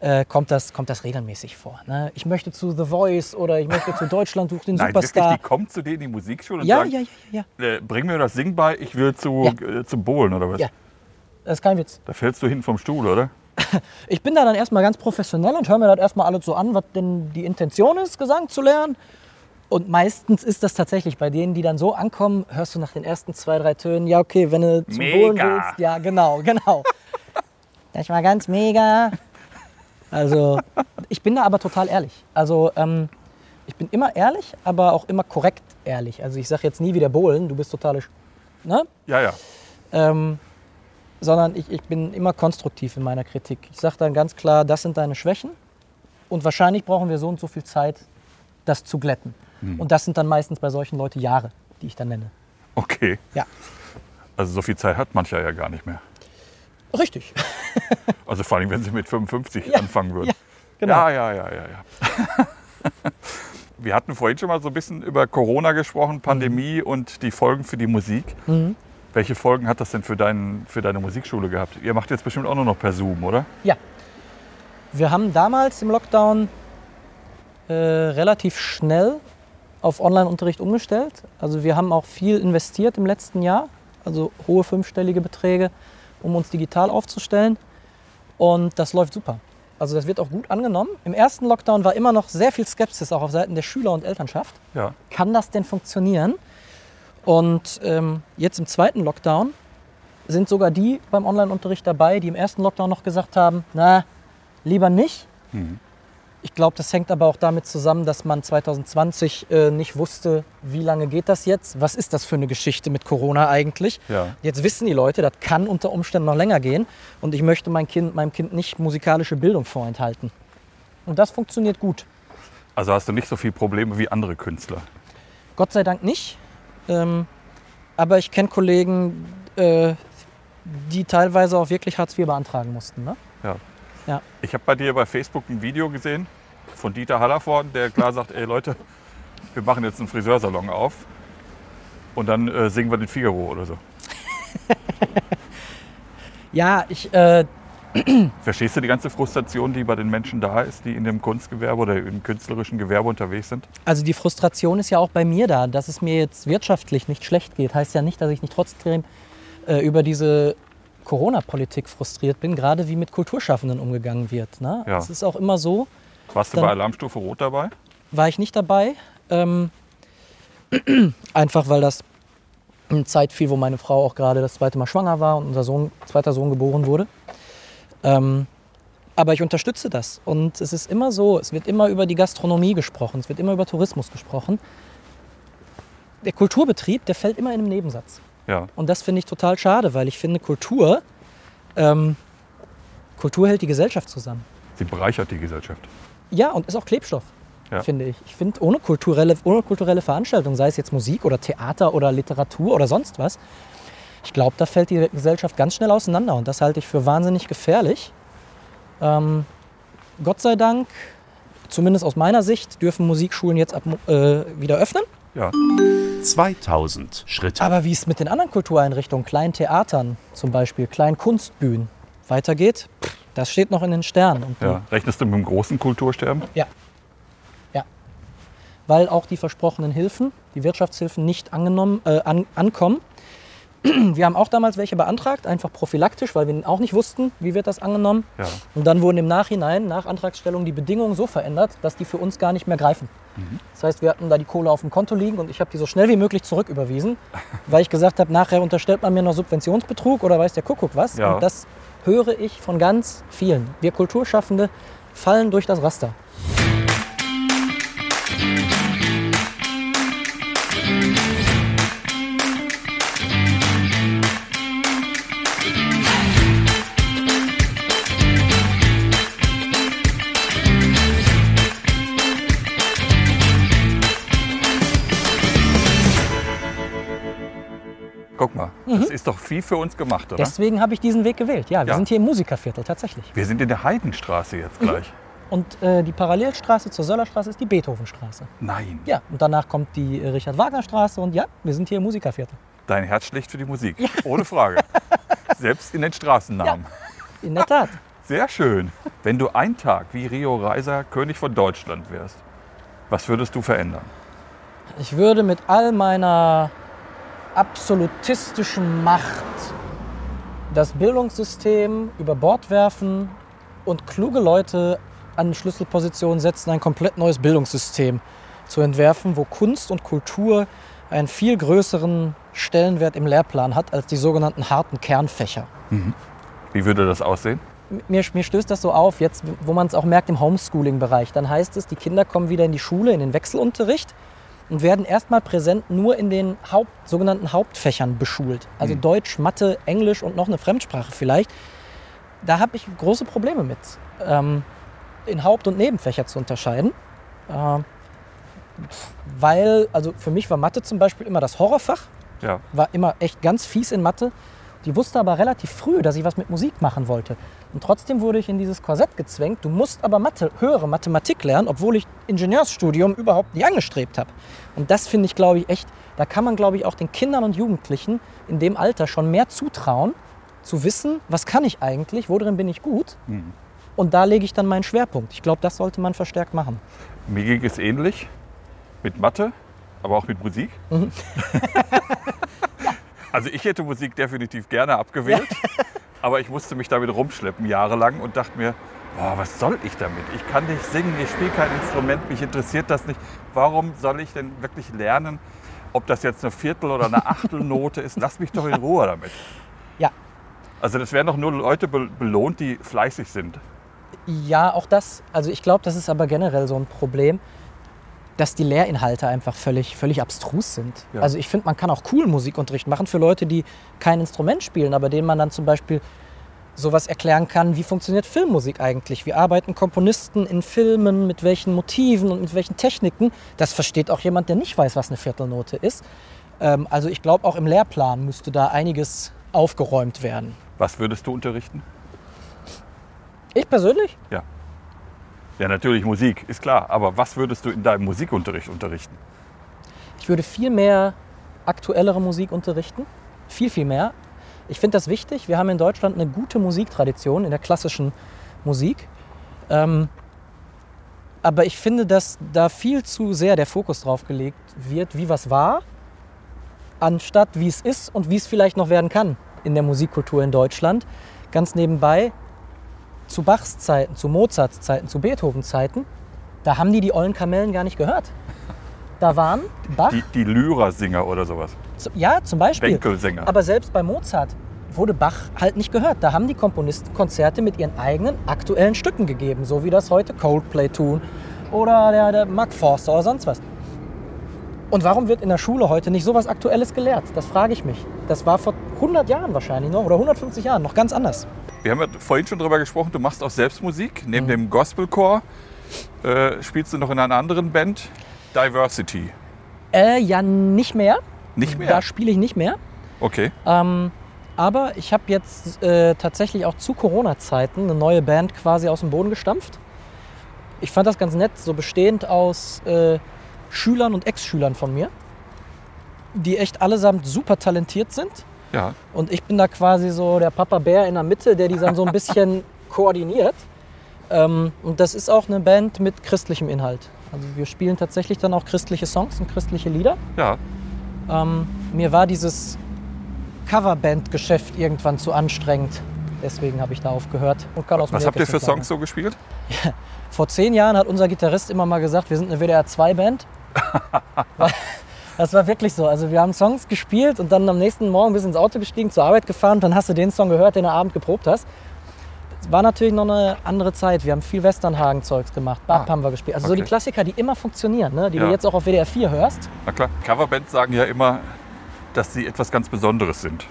Speaker 2: äh, kommt, das, kommt das regelmäßig vor. Ne? Ich möchte zu The Voice oder ich möchte zu Deutschland sucht den
Speaker 1: Nein, wirklich,
Speaker 2: Superstar.
Speaker 1: die kommt zu dir in die Musikschule und
Speaker 2: Ja,
Speaker 1: sagt,
Speaker 2: ja, ja, ja, ja.
Speaker 1: äh, bring mir das Sing bei, ich will zu, äh, zum Bowlen oder was?
Speaker 2: Ja. Das ist kein Witz.
Speaker 1: Da fällst du hin vom Stuhl, oder?
Speaker 2: Ich bin da dann erstmal ganz professionell und höre mir das erstmal alles so an, was denn die Intention ist, Gesang zu lernen. Und meistens ist das tatsächlich bei denen, die dann so ankommen, hörst du nach den ersten zwei, drei Tönen, ja, okay, wenn du zum
Speaker 1: Mega.
Speaker 2: Bohlen willst, ja, genau, genau. das war ganz mega. Also, ich bin da aber total ehrlich. Also, ähm, ich bin immer ehrlich, aber auch immer korrekt ehrlich. Also, ich sage jetzt nie wieder Bohlen, du bist total, ne?
Speaker 1: Ja, ja.
Speaker 2: ähm, sondern ich, ich bin immer konstruktiv in meiner Kritik. Ich sage dann ganz klar, das sind deine Schwächen und wahrscheinlich brauchen wir so und so viel Zeit, das zu glätten. Und das sind dann meistens bei solchen Leuten Jahre, die ich dann nenne.
Speaker 1: Okay.
Speaker 2: Ja,
Speaker 1: Also so viel Zeit hat mancher ja gar nicht mehr.
Speaker 2: richtig.
Speaker 1: Also vor allem, wenn sie mit 55
Speaker 2: Ja,
Speaker 1: anfangen würden.
Speaker 2: ja, genau.
Speaker 1: Ja, ja, ja, ja, ja. Wir hatten vorhin schon mal so ein bisschen über Corona gesprochen, Pandemie und die Folgen für die Musik.
Speaker 2: Mhm.
Speaker 1: Welche Folgen hat das denn für, dein, für deine Musikschule gehabt? Ihr macht jetzt bestimmt auch nur noch per Zoom, oder?
Speaker 2: Ja. Wir haben damals im Lockdown äh, relativ schnell auf Online-Unterricht umgestellt. Also wir haben auch viel investiert im letzten Jahr, also hohe fünfstellige Beträge, um uns digital aufzustellen. Und das läuft super. Also das wird auch gut angenommen. Im ersten Lockdown war immer noch sehr viel Skepsis auch auf Seiten der Schüler und Elternschaft.
Speaker 1: Ja.
Speaker 2: Kann das denn funktionieren? Und ähm, jetzt im zweiten Lockdown sind sogar die beim Online-Unterricht dabei, die im ersten Lockdown noch gesagt haben, na, lieber nicht.
Speaker 1: Mhm.
Speaker 2: Ich glaube, das hängt aber auch damit zusammen, dass man 2020 äh, nicht wusste, wie lange geht das jetzt? Was ist das für eine Geschichte mit Corona eigentlich?
Speaker 1: Ja.
Speaker 2: Jetzt wissen die Leute, das kann unter Umständen noch länger gehen und ich möchte mein kind, meinem Kind nicht musikalische Bildung vorenthalten. Und das funktioniert gut.
Speaker 1: Also hast du nicht so viele Probleme wie andere Künstler.
Speaker 2: Gott sei Dank nicht. Ähm, aber ich kenne Kollegen, äh, die teilweise auch wirklich Hartz IV beantragen mussten. Ne?
Speaker 1: Ja.
Speaker 2: Ja.
Speaker 1: Ich habe bei dir bei Facebook ein Video gesehen von Dieter Hallervorden, der klar sagt, ey Leute, wir machen jetzt einen Friseursalon auf und dann äh, singen wir den Figaro oder so.
Speaker 2: Ja, ich, äh,
Speaker 1: Verstehst du die ganze Frustration, die bei den Menschen da ist, die in dem Kunstgewerbe oder im künstlerischen Gewerbe unterwegs sind?
Speaker 2: also die Frustration ist ja auch bei mir da, dass es mir jetzt wirtschaftlich nicht schlecht geht. Heißt ja nicht, dass ich nicht trotzdem äh, über diese Corona-Politik frustriert bin, gerade wie mit Kulturschaffenden umgegangen wird. Ne?
Speaker 1: Ja.
Speaker 2: Es ist auch immer so,
Speaker 1: Warst du bei Alarmstufe Rot dabei?
Speaker 2: war ich nicht dabei. Ähm, einfach weil das eine Zeit fiel, wo meine Frau auch gerade das zweite Mal schwanger war und unser Sohn, zweiter Sohn geboren wurde. Ähm, aber ich unterstütze das. Und es ist immer so, es wird immer über die Gastronomie gesprochen, es wird immer über Tourismus gesprochen. Der Kulturbetrieb, der fällt immer in einem Nebensatz.
Speaker 1: Ja.
Speaker 2: Und das finde ich total schade, weil ich finde, Kultur, ähm, Kultur hält die Gesellschaft zusammen.
Speaker 1: Sie bereichert die Gesellschaft.
Speaker 2: Ja, und ist auch Klebstoff,
Speaker 1: Ja.
Speaker 2: finde ich. Ich finde, ohne kulturelle, ohne kulturelle Veranstaltung, sei es jetzt Musik oder Theater oder Literatur oder sonst was, ich glaube, da fällt die Gesellschaft ganz schnell auseinander. Und das halte ich für wahnsinnig gefährlich. Ähm, Gott sei Dank, zumindest aus meiner Sicht, dürfen Musikschulen jetzt ab, äh, wieder öffnen.
Speaker 1: Ja.
Speaker 3: 2000 Schritte.
Speaker 2: Aber wie es mit den anderen Kultureinrichtungen, kleinen Theatern zum Beispiel, kleinen Kunstbühnen weitergeht, das steht noch in den Sternen.
Speaker 1: Ja. Rechnest du mit dem großen Kultursterben?
Speaker 2: Ja. Ja. Weil auch die versprochenen Hilfen, die Wirtschaftshilfen nicht angenommen, äh, an, ankommen. Wir haben auch damals welche beantragt, einfach prophylaktisch, weil wir auch nicht wussten, wie wird das angenommen.
Speaker 1: Ja.
Speaker 2: Und dann wurden im Nachhinein, nach Antragstellung, die Bedingungen so verändert, dass die für uns gar nicht mehr greifen. Das heißt, wir hatten da die Kohle auf dem Konto liegen und ich habe die so schnell wie möglich zurücküberwiesen, weil ich gesagt habe, nachher unterstellt man mir noch Subventionsbetrug oder weiß der Kuckuck was.
Speaker 1: Ja.
Speaker 2: Und das höre ich von ganz vielen. Wir Kulturschaffende fallen durch das Raster.
Speaker 1: Ist doch viel für uns gemacht, oder?
Speaker 2: Deswegen habe ich diesen Weg gewählt. Ja, wir
Speaker 1: Ja.
Speaker 2: sind hier im Musikerviertel tatsächlich.
Speaker 1: Wir sind in der Heidenstraße jetzt
Speaker 2: Mhm.
Speaker 1: gleich.
Speaker 2: Und äh, die Parallelstraße zur Söllerstraße ist die Beethovenstraße.
Speaker 1: Nein,
Speaker 2: Ja, und danach kommt die äh, Richard-Wagner-Straße und ja, wir sind hier im Musikerviertel.
Speaker 1: dein Herz schlägt für die Musik. Ohne Frage. Selbst in den Straßennamen.
Speaker 2: In der Tat.
Speaker 1: Sehr schön. Wenn du einen Tag wie Rio Reiser König von Deutschland wärst, was würdest du verändern?
Speaker 2: Ich würde mit all meiner absolutistischen Macht das Bildungssystem über Bord werfen und kluge Leute an Schlüsselpositionen setzen, ein komplett neues Bildungssystem zu entwerfen, wo Kunst und Kultur einen viel größeren Stellenwert im Lehrplan hat als die sogenannten harten Kernfächer.
Speaker 1: Wie würde das aussehen?
Speaker 2: Mir, mir stößt das so auf, jetzt wo man es auch merkt im Homeschooling-Bereich. Dann heißt es, die Kinder kommen wieder in die Schule, in den Wechselunterricht und werden erstmal präsent nur in den Haupt, sogenannten Hauptfächern beschult. Also Deutsch, Mathe, Englisch und noch eine Fremdsprache vielleicht. Da habe ich große Probleme mit, ähm, in Haupt- und Nebenfächer zu unterscheiden. Ähm, weil, also für mich war Mathe zum Beispiel immer das Horrorfach
Speaker 1: Ja.
Speaker 2: war immer echt ganz fies in Mathe. Die wusste aber relativ früh, dass ich was mit Musik machen wollte. Und trotzdem wurde ich in dieses Korsett gezwängt. Du musst aber Mathe, höhere Mathematik lernen, obwohl ich Ingenieursstudium überhaupt nicht angestrebt habe. Und das finde ich, glaube ich, echt, da kann man, glaube ich, auch den Kindern und Jugendlichen in dem Alter schon mehr zutrauen, zu wissen, was kann ich eigentlich, worin bin ich gut. Und da lege ich dann meinen Schwerpunkt. Ich glaube, das sollte man verstärkt machen.
Speaker 1: Mir ging es ähnlich mit Mathe, aber auch mit Musik.
Speaker 2: Mhm.
Speaker 1: also ich hätte Musik definitiv gerne abgewählt, aber ich musste mich damit rumschleppen jahrelang und dachte mir, boah, was soll ich damit? Ich kann nicht singen, ich spiele kein Instrument, mich interessiert das nicht. Warum soll ich denn wirklich lernen, ob das jetzt eine Viertel- oder eine Achtelnote ist? Lass mich doch in Ruhe damit.
Speaker 2: Ja,
Speaker 1: Also das werden doch nur Leute be- belohnt, die fleißig sind.
Speaker 2: Ja, auch das. Also ich glaube, das ist aber generell so ein Problem, dass die Lehrinhalte einfach völlig, völlig abstrus sind.
Speaker 1: Ja.
Speaker 2: Also ich finde, man kann auch cool Musikunterricht machen für Leute, die kein Instrument spielen, aber denen man dann zum Beispiel sowas erklären kann, wie funktioniert Filmmusik eigentlich? Wie arbeiten Komponisten in Filmen, mit welchen Motiven und mit welchen Techniken? Das versteht auch jemand, der nicht weiß, was eine Viertelnote ist. Ähm, also ich glaube, auch im Lehrplan müsste da einiges aufgeräumt werden.
Speaker 1: Was würdest du unterrichten?
Speaker 2: Ich persönlich?
Speaker 1: Ja. Ja, natürlich Musik, ist klar. Aber was würdest du in deinem Musikunterricht unterrichten?
Speaker 2: Ich würde viel mehr aktuellere Musik unterrichten. Viel, viel mehr. Ich finde das wichtig. Wir haben in Deutschland eine gute Musiktradition in der klassischen Musik. Ähm, aber ich finde, dass da viel zu sehr der Fokus drauf gelegt wird, wie was war, anstatt wie es ist und wie es vielleicht noch werden kann in der Musikkultur in Deutschland. Ganz nebenbei, zu Bachs Zeiten, zu Mozarts Zeiten, zu Beethovens Zeiten, da haben die die ollen Kamellen gar nicht gehört. Da waren Bach,
Speaker 1: Die, die Lyra-Singer oder sowas.
Speaker 2: ja zum Beispiel,
Speaker 1: Bänkelsänger.
Speaker 2: aber selbst bei Mozart wurde Bach halt nicht gehört. Da haben die Komponisten Konzerte mit ihren eigenen aktuellen Stücken gegeben, so wie das heute Coldplay tun oder der, der Mark Forster oder sonst was. Und warum wird in der Schule heute nicht sowas Aktuelles gelehrt? Das frage ich mich. Das war vor 100 Jahren wahrscheinlich noch oder 150 Jahren noch ganz anders.
Speaker 1: Wir haben ja vorhin schon darüber gesprochen, du machst auch selbst Musik.
Speaker 2: Mhm.
Speaker 1: Neben dem Gospelchor äh, spielst du noch in einer anderen Band, Diversity.
Speaker 2: Äh, ja, nicht mehr.
Speaker 1: Nicht mehr?
Speaker 2: Da spiele ich nicht mehr.
Speaker 1: Okay.
Speaker 2: Ähm, aber ich habe jetzt äh, tatsächlich auch zu Corona-Zeiten eine neue Band quasi aus dem Boden gestampft. ich fand das ganz nett, so bestehend aus äh, Schülern und Ex-Schülern von mir, die echt allesamt super talentiert sind.
Speaker 1: Ja,
Speaker 2: Und ich bin da quasi so der Papa Bär in der Mitte, der die dann so ein bisschen koordiniert. Ähm, und das ist auch eine Band mit christlichem Inhalt. Also wir spielen tatsächlich dann auch christliche Songs und christliche Lieder.
Speaker 1: ja.
Speaker 2: Ähm, mir war dieses Coverband-Geschäft irgendwann zu anstrengend. Deswegen habe ich da aufgehört und dem
Speaker 1: Was habt ihr für Songs so gespielt?
Speaker 2: plaudern. Vor zehn Jahren hat unser Gitarrist immer mal gesagt, wir sind eine WDR-2-Band. das war wirklich so. Also wir haben Songs gespielt und dann am nächsten Morgen bis ins Auto gestiegen, zur Arbeit gefahren. Dann hast du den Song gehört, den du Abend geprobt hast. Es war natürlich noch eine andere Zeit. Wir haben viel Westernhagen-Zeugs gemacht. Bab
Speaker 1: Ah,
Speaker 2: haben wir gespielt. Also so die
Speaker 1: okay.
Speaker 2: Klassiker, die immer funktionieren, ne? die
Speaker 1: Ja.
Speaker 2: du jetzt auch auf WDR 4 hörst.
Speaker 1: Na klar, Coverbands sagen ja immer, dass sie etwas ganz Besonderes sind.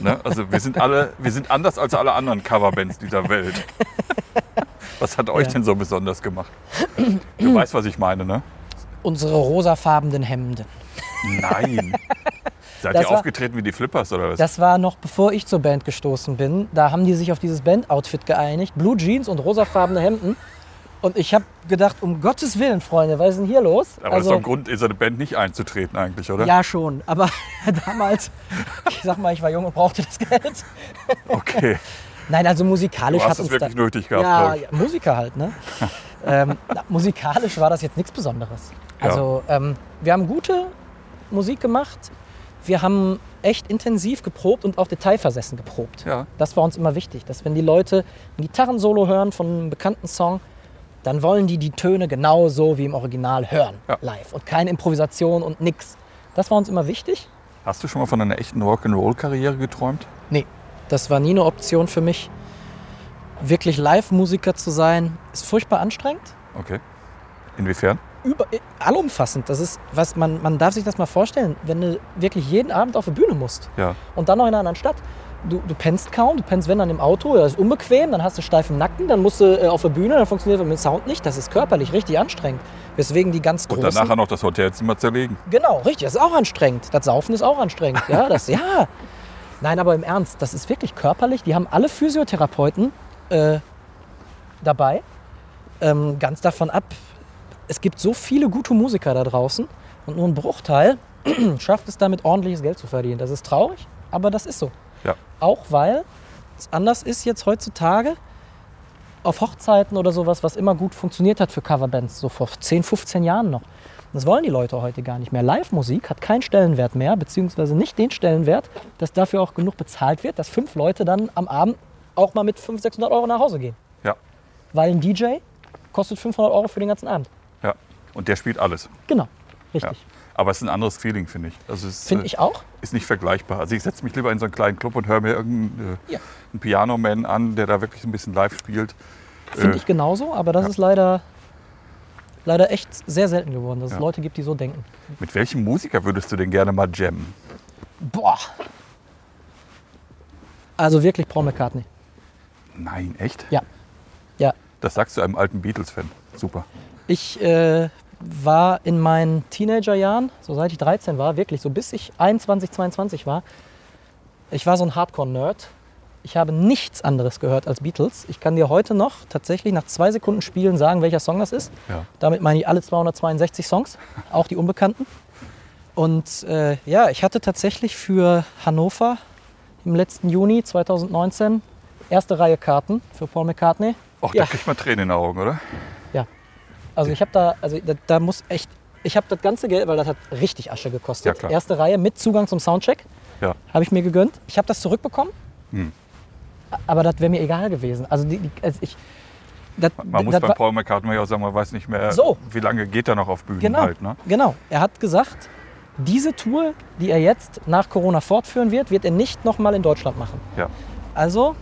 Speaker 1: Ne? Also wir sind alle, wir sind anders als alle anderen Coverbands dieser Welt. Was hat euch
Speaker 2: Ja.
Speaker 1: denn so besonders gemacht? Du weißt, was ich meine, ne?
Speaker 2: Unsere rosafarbenen Hemden.
Speaker 1: Nein. Seid
Speaker 2: Das
Speaker 1: ihr
Speaker 2: war-
Speaker 1: aufgetreten wie die Flippers oder was?
Speaker 2: Das war noch bevor ich zur Band gestoßen bin. Da haben die sich auf dieses Band-Outfit geeinigt. Blue Jeans und rosafarbene Hemden. Und ich habe gedacht, um Gottes Willen, Freunde, was ist denn hier los?
Speaker 1: Aber das ist doch ein Grund, in so eine Band nicht einzutreten eigentlich, oder?
Speaker 2: Also ja schon, aber damals, ich sag mal, ich war jung und brauchte das Geld.
Speaker 1: Okay.
Speaker 2: Nein, also musikalisch hat
Speaker 1: es wirklich
Speaker 2: da,
Speaker 1: nötig gehabt,
Speaker 2: ja, ja, Musiker halt, ne? ähm, na, musikalisch war das jetzt nichts Besonderes.
Speaker 1: Ja.
Speaker 2: Also ähm, wir haben gute Musik gemacht. Wir haben echt intensiv geprobt und auch detailversessen geprobt.
Speaker 1: Ja.
Speaker 2: Das war uns immer wichtig, dass wenn die Leute ein Gitarrensolo hören von einem bekannten Song, dann wollen die die Töne genau so wie im Original hören,
Speaker 1: Ja.
Speaker 2: live. Und keine Improvisation und nix. Das war uns immer wichtig.
Speaker 1: Hast du schon mal von einer echten Rock'n'Roll-Karriere geträumt?
Speaker 2: Nee, das war nie eine Option für mich. Wirklich Live-Musiker zu sein, ist furchtbar anstrengend.
Speaker 1: Okay. Inwiefern?
Speaker 2: Über, allumfassend. Das ist, was man, man darf sich das mal vorstellen, wenn du wirklich jeden Abend auf die Bühne musst
Speaker 1: Ja.
Speaker 2: und dann noch in einer anderen Stadt. Du, du pennst kaum, du pennst wenn dann im Auto, das ist unbequem, dann hast du steifen Nacken, dann musst du äh, auf der Bühne, dann funktioniert das mit dem Sound nicht. Das ist körperlich richtig anstrengend. Weswegen die ganz
Speaker 1: Und
Speaker 2: großen...
Speaker 1: dann nachher noch das Hotelzimmer zerlegen.
Speaker 2: Genau, richtig, das ist auch anstrengend. Das Saufen ist auch anstrengend. Ja, das, ja. Nein, aber im Ernst, das ist wirklich körperlich. Die haben alle Physiotherapeuten äh, dabei. Ähm, ganz davon ab, es gibt so viele gute Musiker da draußen und nur ein Bruchteil schafft es damit ordentliches Geld zu verdienen. Das ist traurig, aber das ist so.
Speaker 1: Ja.
Speaker 2: Auch weil es anders ist jetzt heutzutage auf Hochzeiten oder sowas, was immer gut funktioniert hat für Coverbands, so vor 10, 15 Jahren noch. Das wollen die Leute heute gar nicht mehr. Live-Musik hat keinen Stellenwert mehr, beziehungsweise nicht den Stellenwert, dass dafür auch genug bezahlt wird, dass fünf Leute dann am Abend auch mal mit 500, 600 Euro nach Hause gehen.
Speaker 1: Ja.
Speaker 2: Weil ein DJ kostet 500 Euro für den ganzen Abend.
Speaker 1: Ja. Und der spielt alles.
Speaker 2: Genau,
Speaker 1: Ja.
Speaker 2: richtig.
Speaker 1: Aber es ist ein anderes Feeling, finde ich. Also es
Speaker 2: Finde
Speaker 1: äh,
Speaker 2: ich auch.
Speaker 1: ist nicht vergleichbar. Also ich setze mich lieber in so einen kleinen Club und höre mir irgendeinen äh,
Speaker 2: Ja.
Speaker 1: Pianoman an, der da wirklich ein bisschen live spielt.
Speaker 2: Finde
Speaker 1: Äh,
Speaker 2: ich genauso, aber das ist leider, leider echt sehr selten geworden, dass es
Speaker 1: Ja.
Speaker 2: Leute gibt, die so denken.
Speaker 1: Mit welchem Musiker würdest du denn gerne mal jammen?
Speaker 2: Boah. Also wirklich Paul McCartney.
Speaker 1: Nein, echt?
Speaker 2: Ja. Ja.
Speaker 1: Das sagst du einem alten Beatles-Fan. Super.
Speaker 2: Ich äh, war in meinen Teenagerjahren, so seit ich 13 war, wirklich so bis ich 21, 22 war, ich war so ein Hardcore-Nerd. Ich habe nichts anderes gehört als Beatles. Ich kann dir heute noch tatsächlich nach zwei Sekunden Spielen sagen, welcher Song das ist.
Speaker 1: Ja.
Speaker 2: Damit meine ich alle 262 Songs, auch die unbekannten. Und äh, ja, ich hatte tatsächlich für Hannover im letzten Juni 2019 erste Reihe Karten für Paul McCartney.
Speaker 1: Och,
Speaker 2: Ja.
Speaker 1: da kriegt man Tränen in den Augen, oder?
Speaker 2: Also ich habe da, also da, da muss echt, ich habe das ganze Geld, weil das hat richtig Asche gekostet.
Speaker 1: Ja.
Speaker 2: Erste Reihe mit Zugang zum Soundcheck
Speaker 1: Ja.
Speaker 2: habe ich mir gegönnt. Ich habe das zurückbekommen,
Speaker 1: Hm.
Speaker 2: aber das wäre mir egal gewesen. Also, die, die, also ich, das,
Speaker 1: Man muss bei Paul McCartney auch sagen, man weiß nicht mehr,
Speaker 2: So.
Speaker 1: wie lange geht er noch auf Bühnen
Speaker 2: Genau,
Speaker 1: halt. Ne?
Speaker 2: genau. Er hat gesagt, diese Tour, die er jetzt nach Corona fortführen wird, wird er nicht nochmal in Deutschland machen.
Speaker 1: Ja.
Speaker 2: Also,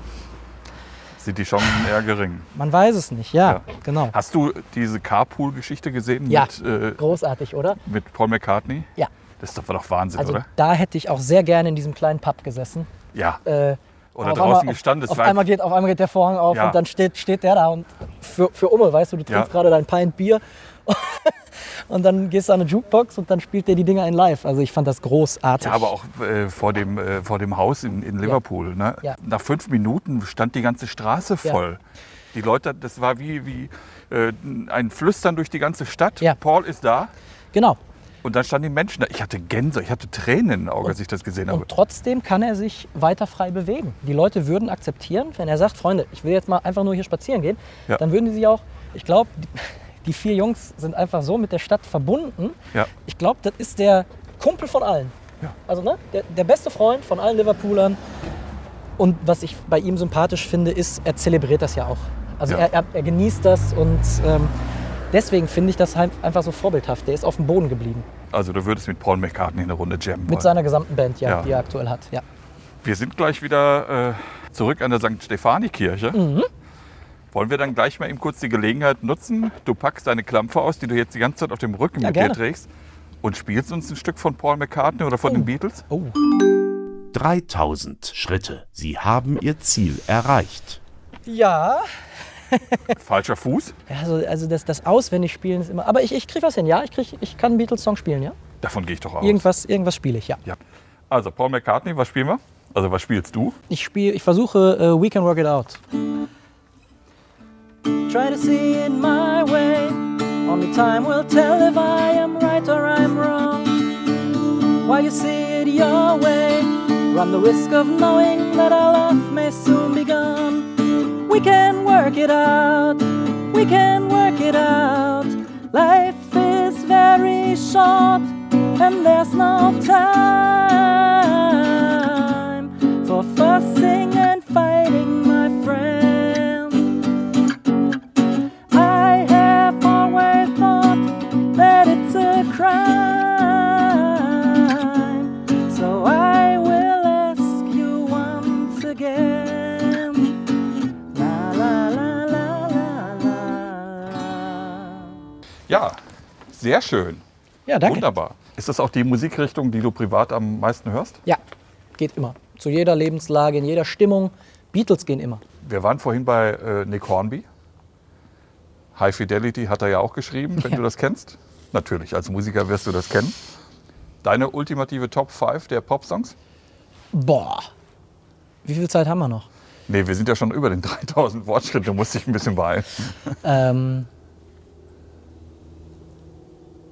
Speaker 1: Sind die Chancen eher gering.
Speaker 2: man weiß es nicht. Ja,
Speaker 1: Ja.
Speaker 2: genau.
Speaker 1: Hast du diese Carpool-Geschichte gesehen
Speaker 2: Ja.
Speaker 1: mit, äh,
Speaker 2: Großartig, oder?
Speaker 1: mit Paul McCartney?
Speaker 2: Ja.
Speaker 1: Das ist doch, war doch Wahnsinn,
Speaker 2: Also
Speaker 1: oder?
Speaker 2: da hätte ich auch sehr gerne in diesem kleinen Pub gesessen.
Speaker 1: Ja.
Speaker 2: Äh,
Speaker 1: Oder
Speaker 2: auf
Speaker 1: draußen
Speaker 2: einmal,
Speaker 1: gestanden.
Speaker 2: Auf, auf, einmal geht, auf einmal geht der Vorhang auf
Speaker 1: Ja.
Speaker 2: und dann steht, steht der da und für, für Umme, weißt du, du trinkst
Speaker 1: Ja.
Speaker 2: gerade dein Pint Bier und dann gehst du an eine Jukebox und dann spielt der die Dinger in live. Also ich fand das großartig.
Speaker 1: Ja, aber auch äh, vor, dem, äh, vor dem Haus in, in Liverpool. Ne?
Speaker 2: Ja.
Speaker 1: Nach fünf Minuten stand die ganze Straße
Speaker 2: Ja.
Speaker 1: voll. Die Leute, das war wie, wie äh, ein Flüstern durch die ganze Stadt.
Speaker 2: Ja.
Speaker 1: Paul ist da.
Speaker 2: Genau.
Speaker 1: Und dann standen die Menschen da. Ich hatte Gänse, ich hatte Tränen in den Augen, als ich das gesehen habe.
Speaker 2: Und trotzdem kann er sich weiter frei bewegen. Die Leute würden akzeptieren, wenn er sagt, Freunde, ich will jetzt mal einfach nur hier spazieren gehen,
Speaker 1: Ja.
Speaker 2: dann würden die sich auch, ich glaube, die, vier Jungs sind einfach so mit der Stadt verbunden.
Speaker 1: Ja.
Speaker 2: Ich glaube, das ist der Kumpel von allen.
Speaker 1: Ja.
Speaker 2: Also ne, der, der beste Freund von allen Liverpoolern. Und was ich bei ihm sympathisch finde, ist, er zelebriert das ja auch. Also
Speaker 1: Ja.
Speaker 2: er, er, er genießt das und ähm, deswegen finde ich das einfach so vorbildhaft. Der ist auf dem Boden geblieben.
Speaker 1: Also du würdest mit Paul McCartney eine Runde jammen
Speaker 2: Mit
Speaker 1: wollen.
Speaker 2: seiner gesamten Band, ja,
Speaker 1: Ja.
Speaker 2: die er aktuell hat. Ja.
Speaker 1: Wir sind gleich wieder äh, zurück an der St. Stefani-Kirche.
Speaker 2: Mhm.
Speaker 1: Wollen wir dann gleich mal eben kurz die Gelegenheit nutzen? Du packst deine Klampfe aus, die du jetzt die ganze Zeit auf dem Rücken
Speaker 2: Ja,
Speaker 1: mit
Speaker 2: gerne.
Speaker 1: dir trägst und spielst uns ein Stück von Paul McCartney oder von den Beatles?
Speaker 2: Oh.
Speaker 3: 3000 Schritte. Sie haben Ihr Ziel erreicht.
Speaker 2: Ja,
Speaker 1: Falscher Fuß?
Speaker 2: Ja, Also, also das, das Auswendigspielen ist immer. Aber ich, ich kriege was hin, ja? Ich, krieg, ich kann einen Beatles-Song spielen, ja?
Speaker 1: Davon gehe ich doch aus.
Speaker 2: Irgendwas, irgendwas spiele ich, ja.
Speaker 1: Ja. Also Paul McCartney, was spielen wir? Also was spielst du?
Speaker 2: Ich spiele, ich versuche äh, We Can Work It Out. Try to see it my way. Only time will tell if I am right or I'm wrong. While you see it your way, run the risk of knowing that our love may soon be gone. We can work it out. We can work it out. Life is very short, and there's no time for fussing and fighting, my friend.
Speaker 1: Sehr schön.
Speaker 2: Ja, danke.
Speaker 1: Wunderbar. Ist das auch die Musikrichtung, die du privat am meisten hörst?
Speaker 2: Ja, geht immer. Zu jeder Lebenslage, in jeder Stimmung. Beatles gehen immer.
Speaker 1: Wir waren vorhin bei äh, Nick Hornby. High Fidelity hat er ja auch geschrieben, wenn
Speaker 2: Ja.
Speaker 1: du das kennst. Natürlich, als Musiker wirst du das kennen. Deine ultimative Top 5 der Popsongs?
Speaker 2: Boah. Wie viel Zeit haben wir noch?
Speaker 1: Nee, wir sind ja schon über den 3000 Wortschritten, du musst dich ein bisschen beeilen.
Speaker 2: Ähm,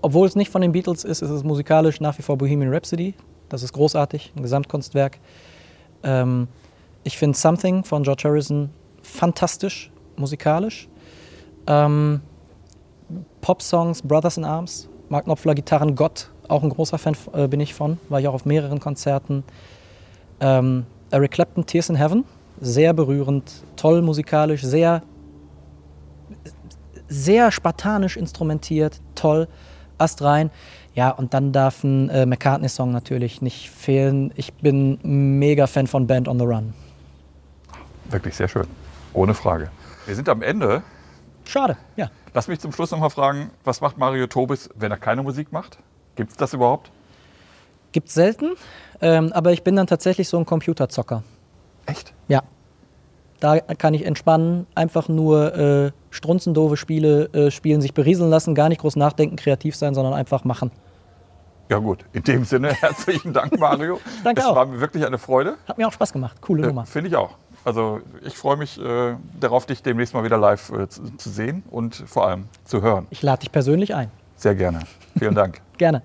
Speaker 2: obwohl es nicht von den Beatles ist, ist es musikalisch nach wie vor Bohemian Rhapsody. Das ist großartig, ein Gesamtkunstwerk. Ähm, ich finde Something von George Harrison fantastisch, musikalisch. Ähm, Pop-Songs, Brothers in Arms, Mark Knopfler, Gitarren, Gott, auch ein großer Fan äh, bin ich von, war ich auch auf mehreren Konzerten. Ähm, Eric Clapton, Tears in Heaven, sehr berührend, toll musikalisch, sehr sehr spartanisch instrumentiert, toll, astrein. Ja, und dann darf ein äh, McCartney-Song natürlich nicht fehlen. Ich bin mega Fan von Band on the Run.
Speaker 1: Wirklich sehr schön. Ohne Frage. Wir sind am Ende.
Speaker 2: Schade, ja.
Speaker 1: Lass mich zum Schluss noch mal fragen, was macht Mario Tobis, wenn er keine Musik macht? Gibt es das überhaupt?
Speaker 2: Gibt's selten, ähm, aber ich bin dann tatsächlich so ein Computerzocker.
Speaker 1: Echt?
Speaker 2: Ja. Da kann ich entspannen, einfach nur äh, strunzendoofe Spiele äh, spielen, sich berieseln lassen, gar nicht groß nachdenken, kreativ sein, sondern einfach machen.
Speaker 1: Ja gut, in dem Sinne herzlichen Dank, Mario.
Speaker 2: Danke
Speaker 1: es
Speaker 2: auch.
Speaker 1: war mir wirklich eine Freude.
Speaker 2: Hat mir auch Spaß gemacht. Coole
Speaker 1: Äh,
Speaker 2: Nummer.
Speaker 1: Finde ich auch. Also ich freue mich äh, darauf, dich demnächst mal wieder live äh, zu, zu sehen und vor allem zu hören.
Speaker 2: Ich lade dich persönlich ein.
Speaker 1: Sehr gerne. Vielen Dank.
Speaker 2: Gerne.